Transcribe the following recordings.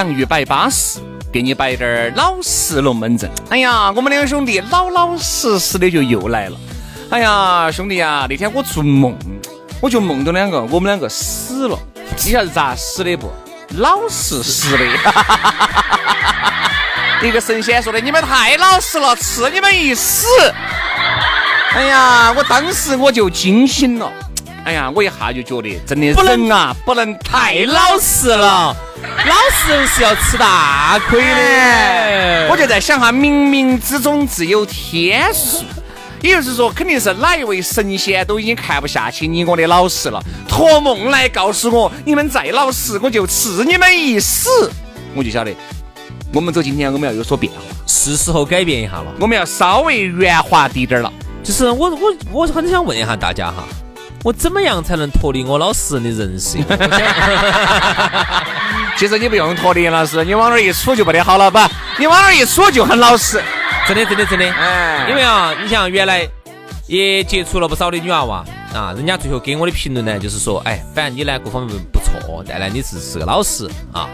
洋芋摆巴适，给你摆点儿老实龙门阵。哎呀，我们两兄弟老老实实的就又来了。哎呀，兄弟啊，那天我做梦，我就梦到两个，我们两个死了。你晓得咋死的不？老实实的。一个神仙说的：“你们太老实了，赐你们一死。”哎呀，我当时我就惊醒了。哎呀，我一下就觉得，真的人啊，不能太老实了。老实人是要吃大亏的。我就在想哈，冥冥之中自有天数，也就是说，肯定是哪一位神仙都已经看不下去你我的老实了，托梦来告诉我，你们再老实，我就赐你们一死。我就晓得，我们走今天我们要有所变化，是时候改变一下了，我们要稍微圆滑滴点儿了。就是我我我很想问一下大家哈，我怎么样才能脱离我老实人的人设？其实你不用脱离老师，你往那儿一杵就不得好了，吧？你往那儿一杵就很老实，真的真的真的。哎，因为啊，你像原来也接触了不少的女娃娃啊，人家最后给我的评论呢，就是说，哎，反正你呢各方面不错，但呢你是是个老实啊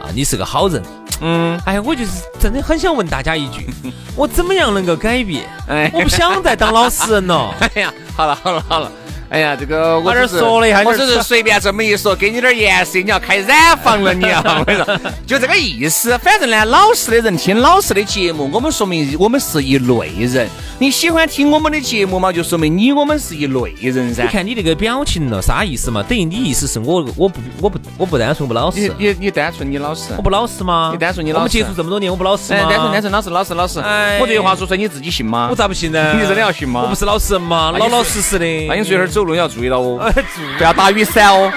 啊，你是个好人。嗯，哎，我就是真的很想问大家一句，我怎么样能够改变？哎，我不想再当老实人了。哎呀，好了好了好了。哎呀，这个我这说了一下，我只是随便这么一说，给你点颜色，你要开染房了，你啊，我跟你说，就这个意思。反正呢，老实的人听老实的节目，我们说明我们是一类人。你喜欢听我们的节目嘛？就说明你我们是一类人噻。你看你那个表情了，啥意思嘛？等于你意思是我我不我不我不单纯不老实。你你你单纯你老实？我不老实吗？你单纯你老实？我们接触这么多年，我不老实吗？单纯单纯老实老实老实。我这句话说出来，你自己信吗？我咋不信呢？你真的要信吗？我不是老实人吗？老老实实的。那你随后走路要注意到哦，不要打雨伞哦，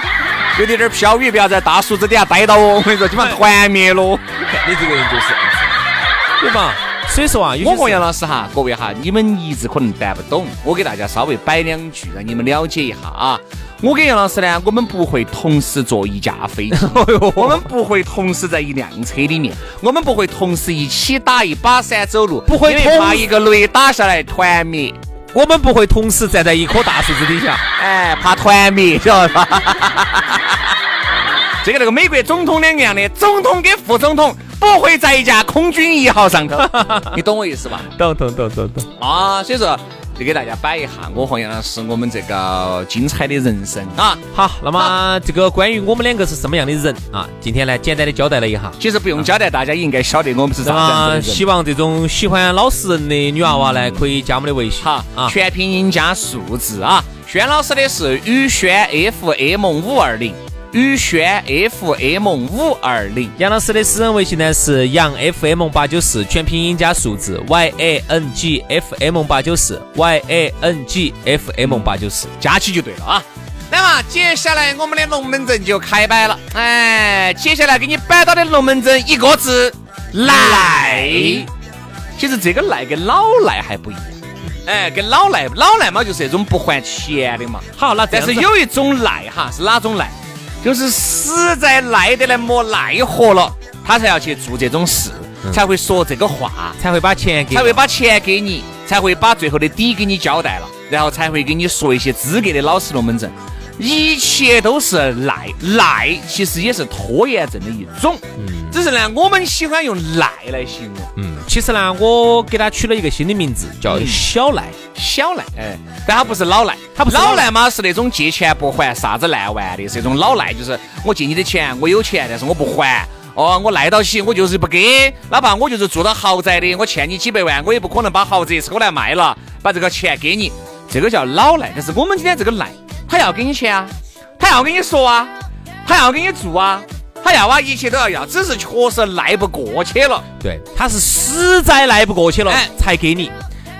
有点点飘雨，不要在大树子底下待到哦。我跟你说，基本上团灭了。你这个人就是，对吧？所以说啊，我和杨老师哈，各位哈，你们一直可能办不懂，我给大家稍微摆两句，让你们了解一下啊。我跟杨老师呢，我们不会同时坐一架飞机，我们不会同时在一辆车里面，我们不会同时一起打一把伞走路，不会怕一个雷打下来团灭，我们不会同时站在一棵大树子底下，哎，怕团灭，晓得吧？这个那个美国总统两个样的，总统跟副总统。不会在一架空军一号上头，你懂我意思吧？懂懂懂懂懂啊！所以说，就给大家摆一下我和杨老师我们这个精彩的人生啊。好，那么这个关于我们两个是什么样的人啊？今天呢，简单的交代了一下。其实不用交代，大家也应该晓得我们是啥样的人。希望这种喜欢老实人的女娃娃呢，可以加我们的微信。好啊，全拼音加数字啊。轩老师的是宇轩 FM 五二零。宇轩 FM 五二零，杨老师的私人微信呢是杨 FM 八九四，全拼音加数字 Y A N G F M 八九四 Y A N G F M 八九四，加起就对了啊。那么接下来我们的龙门阵就开摆了，哎，接下来给你摆到的龙门阵一个字赖。其实这个赖跟老赖还不一样，哎，跟老赖老赖嘛就是那种不还钱的嘛。好，那但是有一种赖哈是哪种赖？就是实在耐得来没奈何了，他才要去做这种事，才会说这个话，才会把钱给，才会把钱给你，才会把最后的底给你交代了，然后才会给你说一些资格的老实龙门阵。一切都是赖赖，其实也是拖延症的一种。嗯，只是呢，我们喜欢用赖来形容。嗯，其实呢，我给他取了一个新的名字，叫小赖。小赖，哎，但他不是老赖，他不是老赖嘛，是那种借钱不还，啥子烂完的，是那种老赖，就是我借你的钱，我有钱，但是我不还。哦，我赖到起，我就是不给，哪怕我就是住到豪宅的，我欠你几百万，我也不可能把豪宅抽来卖了，把这个钱给你，这个叫老赖。但是我们今天这个赖，他要给你钱啊，他要跟你说啊，他要给你做啊，他要啊，一切都要要，只是确实赖不过去了。对，他是实在赖不过去了，才给你。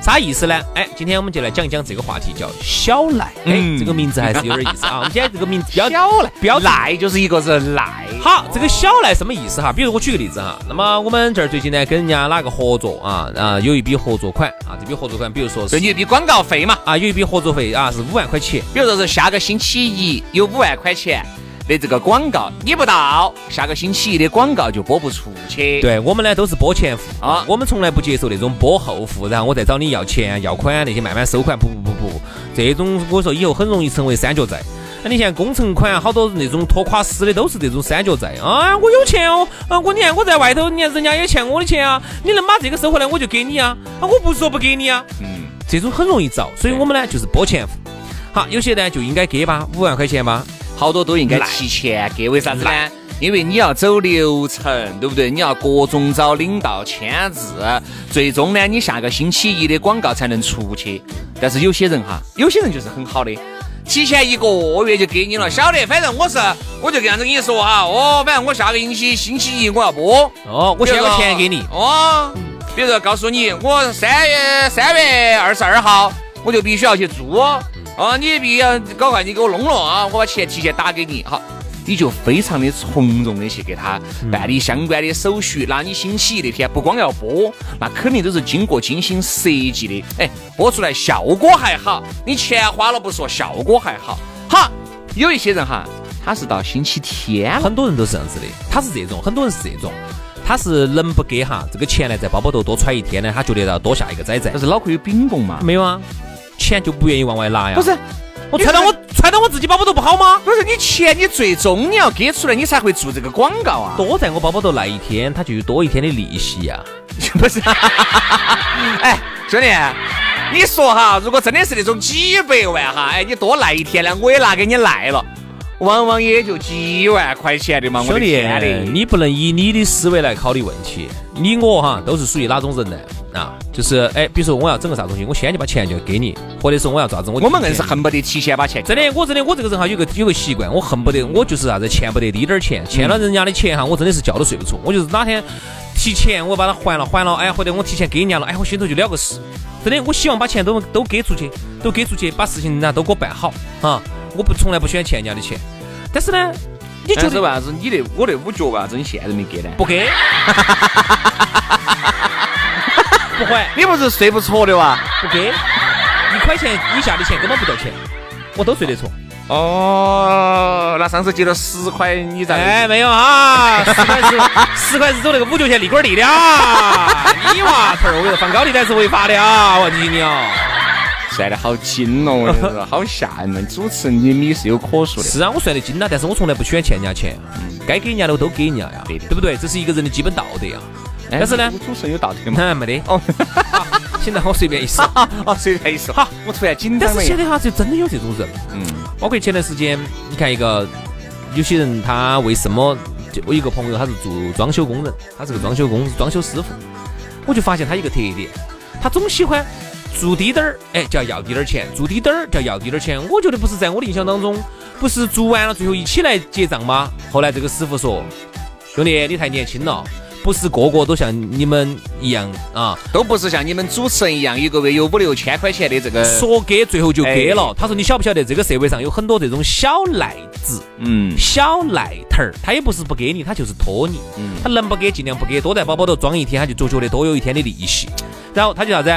啥意思呢？哎，今天我们就来讲一讲这个话题，叫小赖。哎，这个名字还是有点意思啊。我们今天这个名字小赖，标赖就是一个是赖。好，这个小赖什么意思哈？比如我举个例子哈，那么我们这儿最近呢跟人家哪个合作啊啊，有一笔合作款啊，这笔合作款，比如说是一笔广告费嘛啊，有一笔合作费啊是五万块钱，比如说是下个星期一有五万块钱。的这个广告你不到，下个星期一的广告就播不出去。对我们呢都是播前付啊，我们从来不接受那种播后付，然后我再找你要钱要款那些慢慢收款。不不不不，这种我说以后很容易成为三角债。那你现在工程款好多那种拖垮死的都是这种三角债啊！我有钱哦，啊我你看我在外头，你看人家也欠我的钱啊，你能把这个收回来我就给你啊，啊我不是说不给你啊，嗯，这种很容易找，所以我们呢就是播前付。好，有些呢就应该给吧，五万块钱吧。好多都应该提前给，为啥子呢？因为你要走流程，对不对？你要各种找领导签字，最终呢，你下个星期一的广告才能出去。但是有些人哈，有些人就是很好的，提前一个月就给你了，晓得？反正我是，我就这样子跟你说哈，哦，反正我下个星期星期一我要播，哦，我先把钱给你，哦，比如说告诉你，我三月三月二十二号我就必须要去做。哦，你必须要搞快，你给我弄了啊！我把钱提前打给你，好，你就非常的从容的去给他办理相关的手续。那你星期一那天不光要播，那肯定都是经过精心设计的。哎，播出来效果还好，你钱花了不说，效果还好。好，有一些人哈，他是到星期天，很多人都是这样子的，他是这种，很多人是这种，他是能不给哈这个钱呢，在包包头多揣一天呢，他觉得要多下一个崽崽。但是脑壳有饼 bom 嘛？没有啊。钱就不愿意往外拿呀？不是，我揣到我揣到我自己包包头不好吗？不是，你钱你最终你要给出来，你才会做这个广告啊。多在我包包头那一天，他就有多一天的利息呀。不是，哎，兄弟，你说哈，如果真的是那种几百万哈，哎，你多赖一天呢，我也拿给你赖了。往往也就几万块钱的嘛，兄弟，你不能以你的思维来考虑问题。你我哈都是属于哪种人呢？啊，就是哎，比如说我要整个啥东西，我先就把钱就给你，或者是我要咋子，我我们硬是恨不得提前把钱。真的，我真的我这个人哈有个有个习惯，我恨不得我就是啥子欠不得滴点儿钱，欠了人家的钱哈，我真的是觉都睡不着。我就是哪天提前我把它还了还了，哎，或者我提前给人家了，哎，我心头就了个事。真的，我希望把钱都都给出去，都给出去，把事情人家都给我办好啊。我不从来不喜欢欠人家的钱，但是呢，你觉得为啥子你那我那五角为啥子你现在没给呢？不给，不还。你不是睡不着的哇？不给，一块钱以下的钱根本不叫钱，我都睡得着。哦，那上次借了十块，你咋？哎，没有啊，十块是十块是走那个五角钱利滚利的啊！你娃头儿，我跟你说，放高利贷是违法的啊！我提你啊。算得好精哦，我跟你说，好吓人！主持人你你是有可说的。是啊，我算得精啊，但是我从来不喜欢欠人家钱，该给人家的我都给人家呀，对不对？这是一个人的基本道德呀。但是呢，主持人有道德吗？没得。哦，现在我随便一说，哦，随便一说。好，我突然紧张但是现在哈，就真的有这种人，嗯，包括前段时间，你看一个有些人，他为什么？就我一个朋友，他是做装修工人，他是个装修工，装修师傅，我就发现他一个特点，他总喜欢。做滴点儿，哎，就要要低点儿钱；做滴点儿，就要要低点儿钱。我觉得不是在我的印象当中，不是做完了最后一起来结账吗？后来这个师傅说：“兄弟，你太年轻了，不是个个都像你们一样啊，都不是像你们主持人一样，一个月有五六千块钱的这个。”说给最后就给了。他说：“你晓不晓得这个社会上有很多这种小赖子，嗯，小赖头儿，他也不是不给你，他就是拖你，嗯，他能不给尽量不给，多在包包头装一天，他就就觉得多有一天的利息，然后他就啥子？”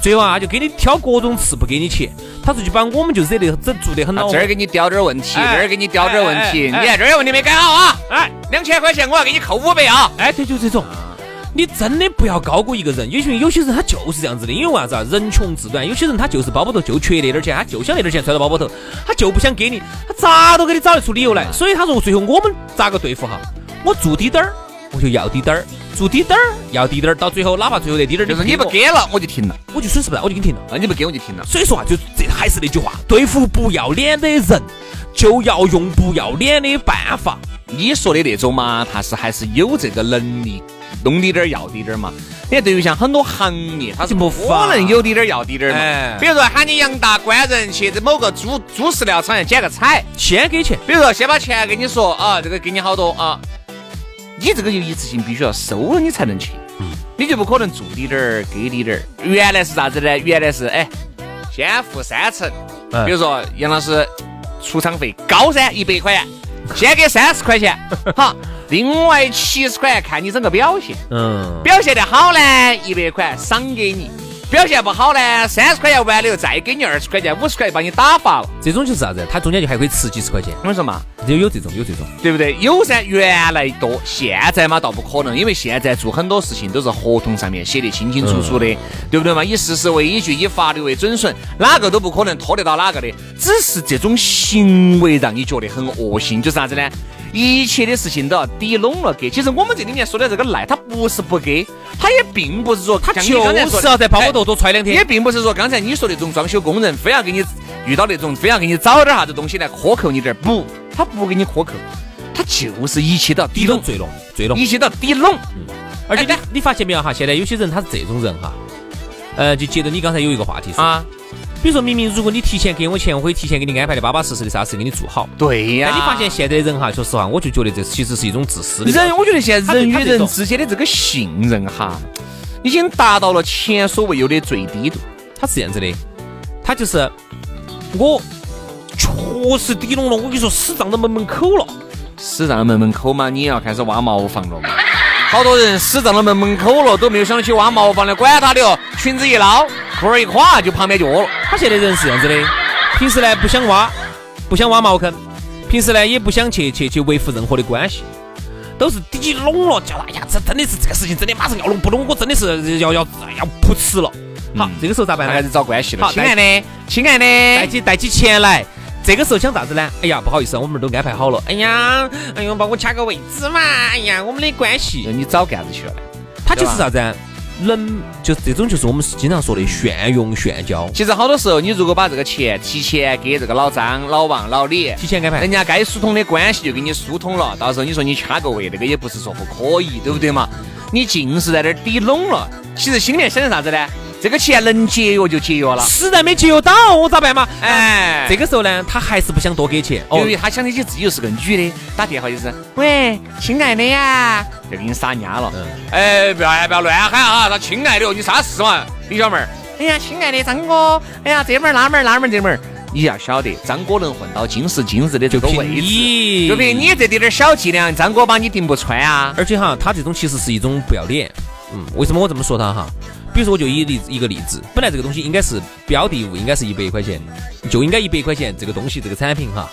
最后啊，就给你挑各种刺，不给你钱。他说就把我们就惹得整做得很恼。这儿给你叼点问题，这儿给你叼点问题。你看这儿问题没改好啊？哎，两千块钱我要给你扣五百啊！哎，对，就这种。你真的不要高估一个人，有些有些人他就是这样子的，因为为啥子啊？人穷志短，有些人他就是包包头就缺那点钱，他就想那点钱揣到包包头，他就不想给你，他咋都给你找得出理由来。所以他说最后我们咋个对付哈？我做滴点儿，我就要滴点儿，做滴点儿要滴点儿，到最后哪怕最后那滴点儿就是你不给给了，我就停了。我，就损失不了，我就给你停了。啊，你不给我就停了。所以说啊，就这还是那句话，对付不要脸的人，就要用不要脸的办法。你说的那种嘛，他是还是有这个能力弄滴点儿要滴点儿嘛。你看，对于像很多行业，他是不可能有滴点儿要滴点儿嘛。哎比如说喊你杨大官人去这某个猪猪饲料厂去捡个彩，先给钱，比如说先把钱给你说啊，这个给你好多啊，你这个就一次性必须要收了你才能去，你就不可能做滴点儿给滴点儿。原来是啥子呢？原来是哎，先付三成，嗯比如说杨老师出场费高噻，一百块钱，先给三十块钱，好，另外七十块钱看你整个表现，嗯，表现得好呢，一百块赏给你。表现不好呢，三十块钱完了以后再给你二十块钱、五十块钱把你打发了，这种就是啥子？他中间就还可以吃几十块钱，我跟你说嘛，有有这种有这种。对不对？有噻，原来多，现在嘛倒不可能，因为现在做很多事情都是合同上面写的清清楚楚的，对不对嘛？以事实为依据，以法律为准绳，哪个都不可能拖得到哪个的。只是这种行为让你觉得很恶心，就是啥子呢？一切的事情都要抵拢了给。其实我们这里面说的这个赖，他不是不给，他也并不是说他就是要在包包头多揣两天也并不是说刚才你说那种装修工人非要给你遇到那种非要给你找点啥子东西来克扣你点儿，不，他不给你克扣，他就是一切都要抵拢，抵拢最拢最拢，一切都要抵拢。而且你哎你发现没有哈？现在有些人他是这种人哈，呃，就接着你刚才有一个话题说，啊，比如说明明如果你提前给我钱，我可以提前给你安排的巴巴适适的啥事给你做好。对呀、但你发现现在人哈，说实话，我就觉得这其实是一种自私的。人，我觉得现在人与人之间的这个信任哈，已经达到了前所未有的最低度。他是这样子的，他就是我确实抵拢了，我跟你说，死胀到门门口了。死胀门门口嘛，你也要开始挖茅房了嘛。好多人死胀到门门口了，都没有想起挖茅房的，管他的哦，裙子一捞，裤儿一垮就旁边就窝了。他现在人是这样子的，平时呢不想挖，不想挖茅坑，平时呢也不想去去去维护任何的关系，都是抵拢了，叫哎呀，这真的是这个事情真的马上要弄，不弄我真的是要要要扑呲了。好，这个时候咋办呢那开始？找关系了。好亲爱的，亲爱的带，起带起钱来。这个时候想啥子呢？哎呀，不好意思，我们都安排好了。哎呀，哎呦，帮我掐个位置嘛。哎呀，我们的关系，你找干子去了？他就是啥子啊？能就这种就是我们经常说的炫用炫交，其实好多时候，你如果把这个钱提前给这个老张、老王、老李，提前安排人。家该疏通的关系就给你疏通了，到时候你说你掐个位，那个也不是说不可以，对不对嘛？你尽是在这儿抵拢了，其实心里面想的啥子呢？这个钱能节约就节约了，实在没节约到，我咋办嘛？哎，这个时候呢，他还是不想多给钱。哦由，于他想起起自己又是个女的，打电话就是喂，亲爱的呀，就给你撒丫了。嗯哎，不要不要乱喊啊！他亲爱的哦，你啥事嘛，李小妹儿？哎呀，亲爱的张哥，哎呀，这门儿那门儿那门儿这门儿，你要晓得，张哥能混到今时今日的这个位置，你就凭你这点点小伎俩，张哥把你顶不穿啊！而且哈，他这种其实是一种不要脸。嗯，为什么我这么说他哈？比如说，我就以例一个例子，本来这个东西应该是标的物，应该是一百块钱，就应该一百块钱这个东西这个产品哈。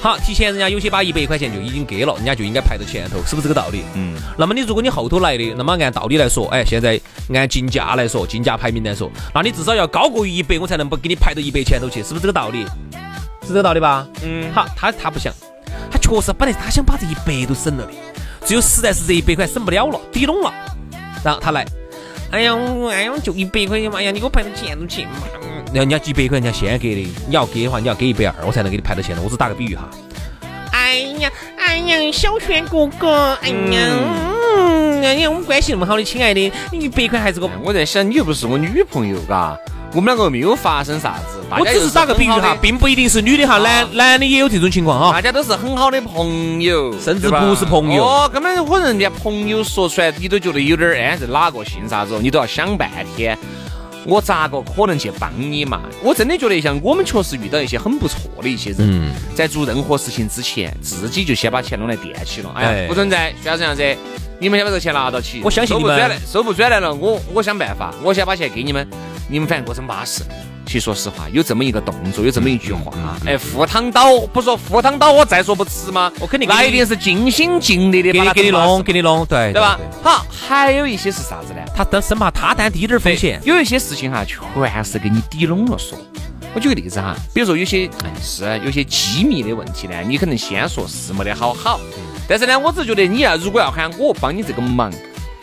好，提前人家有些把一百块钱就已经给了，人家就应该排到前头，是不是这个道理？嗯，那么你如果你后头来的，那么按道理来说，哎，现在按竞价来说，竞价排名来说，那你至少要高过于一百，我才能不给你排到一百前头去，是不是这个道理？是这个道理吧？嗯好，他他不想，他确实本来他想把这一百都省了的，只有实在是这一百块省不了了，抵拢了，然后他来，哎呀，我哎呀，就一百块钱嘛，哎呀，你给我排到前头去嘛。嗯然后人家几百块人家先给的，你要给的话，你要给一百二，我才能给你排到前头。我只打个比喻哈。哎呀，哎呀，小轩哥哥，哎呀，嗯，哎呀，我们关系那么好的，亲爱的，你一百块还是个，我在想，你又不是我女朋友，嘎，我们两个没有发生啥子，我只是打个比喻哈，并不一定是女的哈，男男的也有这种情况哈。大家都是很好的朋友，甚至不是朋友哦，根本我人家朋友说出来，你都觉得有点儿哎，是哪个姓啥子哦，你都要想半天。我咋个可能去帮你嘛？我真的觉得像我们确实遇到一些很不错的一些人，嗯在做任何事情之前，自己就先把钱弄来垫起了。哎呀，哎不存在，需要这样子，你们先把这个钱拿到起。我相信你们收不转来，收不转来了，我我想办法，我先把钱给你们，你们反正过成巴适。其实说实话，有这么一个动作，有这么一句话，哎，赴汤蹈不说赴汤蹈火，再说不迟吗？我肯定那一定是尽心尽力的给你给你弄，给你弄，对对吧？好，还有一些是啥子呢？他担生怕他担低点风险，有一些事情哈，全是给你抵拢了说。我举个例子哈，比如说有些哎是有些机密的问题呢，你可能先说是没得好好，但是呢，我只是觉得你要如果要喊我帮你这个忙，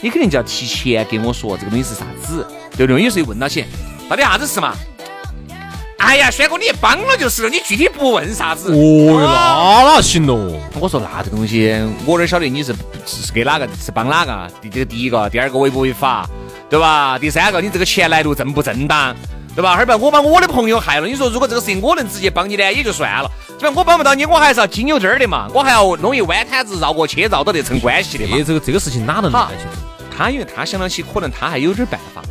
你肯定就要提前给我说这个东西是啥子，对不对？有时候问到起，到底啥子事嘛？哎呀，轩哥，你帮了就是了，你具体不问啥子？哦，那哪行喽？我说那这东西，我哪晓得你是是给哪个，是帮哪个？第这个第一个，第二个违不违法，对吧？第三个，你这个钱来路正不正当？对吧？哈把我把我的朋友害了。你说如果这个事情我能直接帮你呢，也就算了。基本我帮不到你，我还是要经由这儿的嘛，我还要弄一弯摊子绕过去，绕到这层关系的嘛。这个这个事情哪能办？他因为他想到起，可能他还有点办法。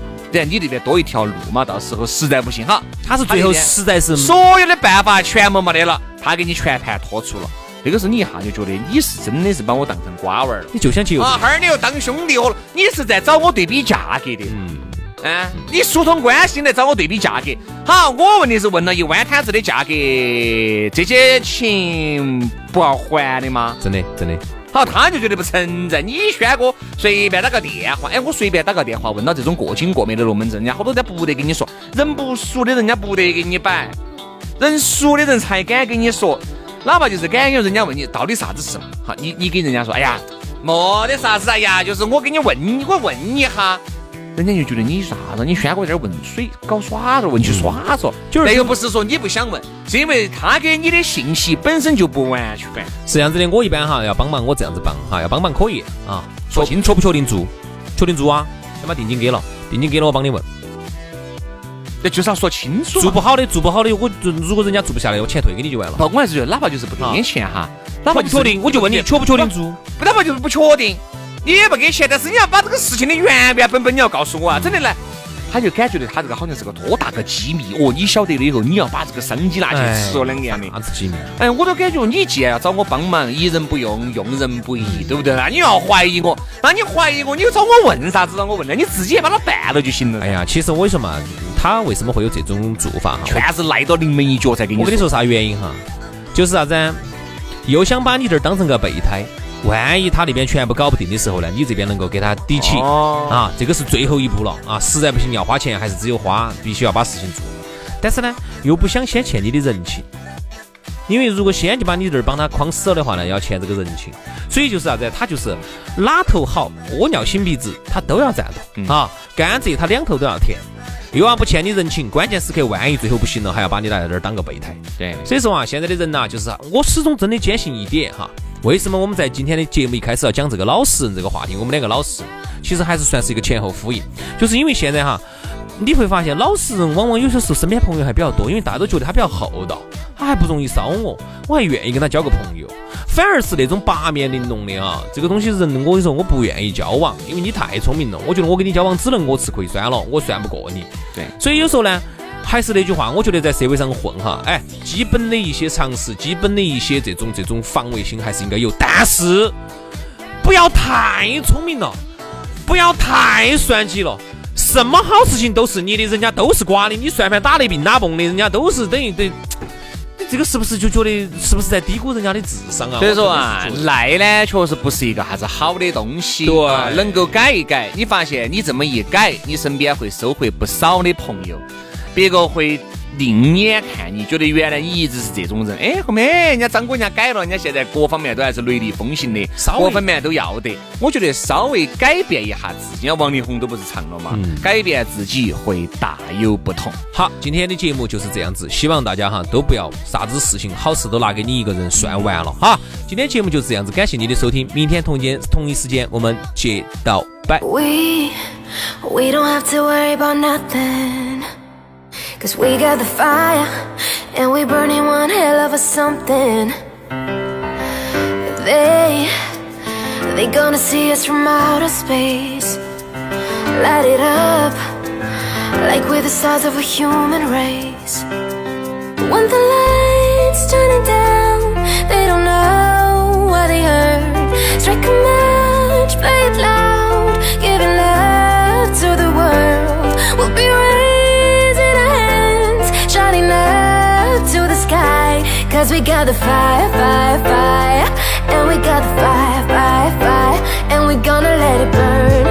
然你这边多一条路嘛，到时候实在不行哈，他是最后实在是所有的办法全部没得了，他给你全盘托出了。这个时候你一下就觉得你是真的是把我当成瓜娃儿了，你就想去啊，哈儿你又当兄弟了，你是在找我对比价格的。嗯。啊，你疏通关系来找我对比价格，好，我问的是问了一碗摊子的价格，这些钱不要还的吗？真的，真的。好，他就觉得不存在。你轩哥随便打个电话，哎，我随便打个电话问到这种过亲过面的龙门阵，人家好多人家不得跟你说，人不熟的人家不得给你摆，人熟的人才敢跟你说，哪怕就是敢有人家问你到底啥子事嘛，好，你你给人家说，哎呀，没得啥子，哎呀，就是我给你问你，我问一下。人家就觉得你啥子？你轩哥在这儿问水搞耍着，问去耍着，那又不是说你不想问，是因为他给你的信息本身就不完全。是这样子的，我一般哈要帮忙，我这样子帮哈，要帮忙可以啊，说清确不确定做，确定做啊，先把定金给了，定金给了我帮你问。那就是要说清楚。做不好的，做不好的，我如果人家做不下来，我钱退给你就完了。不，我还是觉得哪怕就是不给钱哈，哪怕不确定，我就问你确不确定做，哪怕就是不确定。你也不给钱，但是你要把这个事情的原原本本你要告诉我啊！真的来，他就感觉到他这个好像是个多大个机密哦！你晓得了以后，你要把这个商机拿去吃了两个样的。啥子机密？哎，我都感觉你既然要找我帮忙，疑人不用，用人不疑，对不对？那你要怀疑我，那你怀疑我，你又找我问啥子？让我问了，你自己也把它办了就行了。哎呀，其实我跟你说嘛，他为什么会有这种做法哈？全是赖到临门一脚才给你。我跟你说啥原因哈？就是啥子？又想把你这儿当成个备胎。万一他那边全部搞不定的时候呢，你这边能够给他抵起啊，这个是最后一步了啊！实在不行要花钱，还是只有花，必须要把事情做。但是呢，又不想先欠你的人情，因为如果先就把你这儿帮他框死了的话呢，要欠这个人情。所以就是啥子？他就是哪头好，屙尿擤鼻子，他都要占到啊！甘蔗他两头都要甜，又要不欠你人情，关键时刻万一最后不行了，还要把你拿在这儿当个备胎。对，所以说啊，现在的人呐，就是我始终真的坚信一点哈。为什么我们在今天的节目一开始要讲这个老实人这个话题？我们两个老实其实还是算是一个前后呼应，就是因为现在哈，你会发现老实人往往有些时候身边朋友还比较多，因为大家都觉得他比较厚道，他还不容易烧我，我还愿意跟他交个朋友。反而是那种八面玲珑的啊，这个东西人我跟你说我不愿意交往，因为你太聪明了，我觉得我跟你交往只能我吃亏算了，我算不过你。对，所以有时候呢。还是那句话，我觉得在社会上混哈，哎，基本的一些常识，基本的一些这种这种防卫心还是应该有，但是不要太聪明了，不要太算计了，什么好事情都是你的，人家都是瓜的，你算盘打得并打崩的，人家都是等于等，你这个是不是就觉得是不是在低估人家的智商啊？所以说啊，赖呢确实不是一个啥子好的东西，对，能够改一改，你发现你这么一改，你身边会收获不少的朋友。别个会另眼看你，觉得原来你一直是这种人。哎，后面人家张哥人家改了，人家现在各方面都还是雷厉风行的，各方面都要得。我觉得稍微改变一下自己，王力宏都不是唱了嘛，改变自己会大有不同。好，今天的节目就是这样子，希望大家哈都不要啥子事情好事都拿给你一个人算完了哈。今天节目就是这样子，感谢你的收听，明天同间同一时间我们接到拜。Cause we got the fire and we burning one hell of a something. They, they gonna see us from outer space. Light it up like we're the stars of a human race. When the lights turning down, they don't know what they heard. Strike a match, play it loud, Cause we got the fire, fire, fire. And we got the fire, fire, fire. And we gonna let it burn.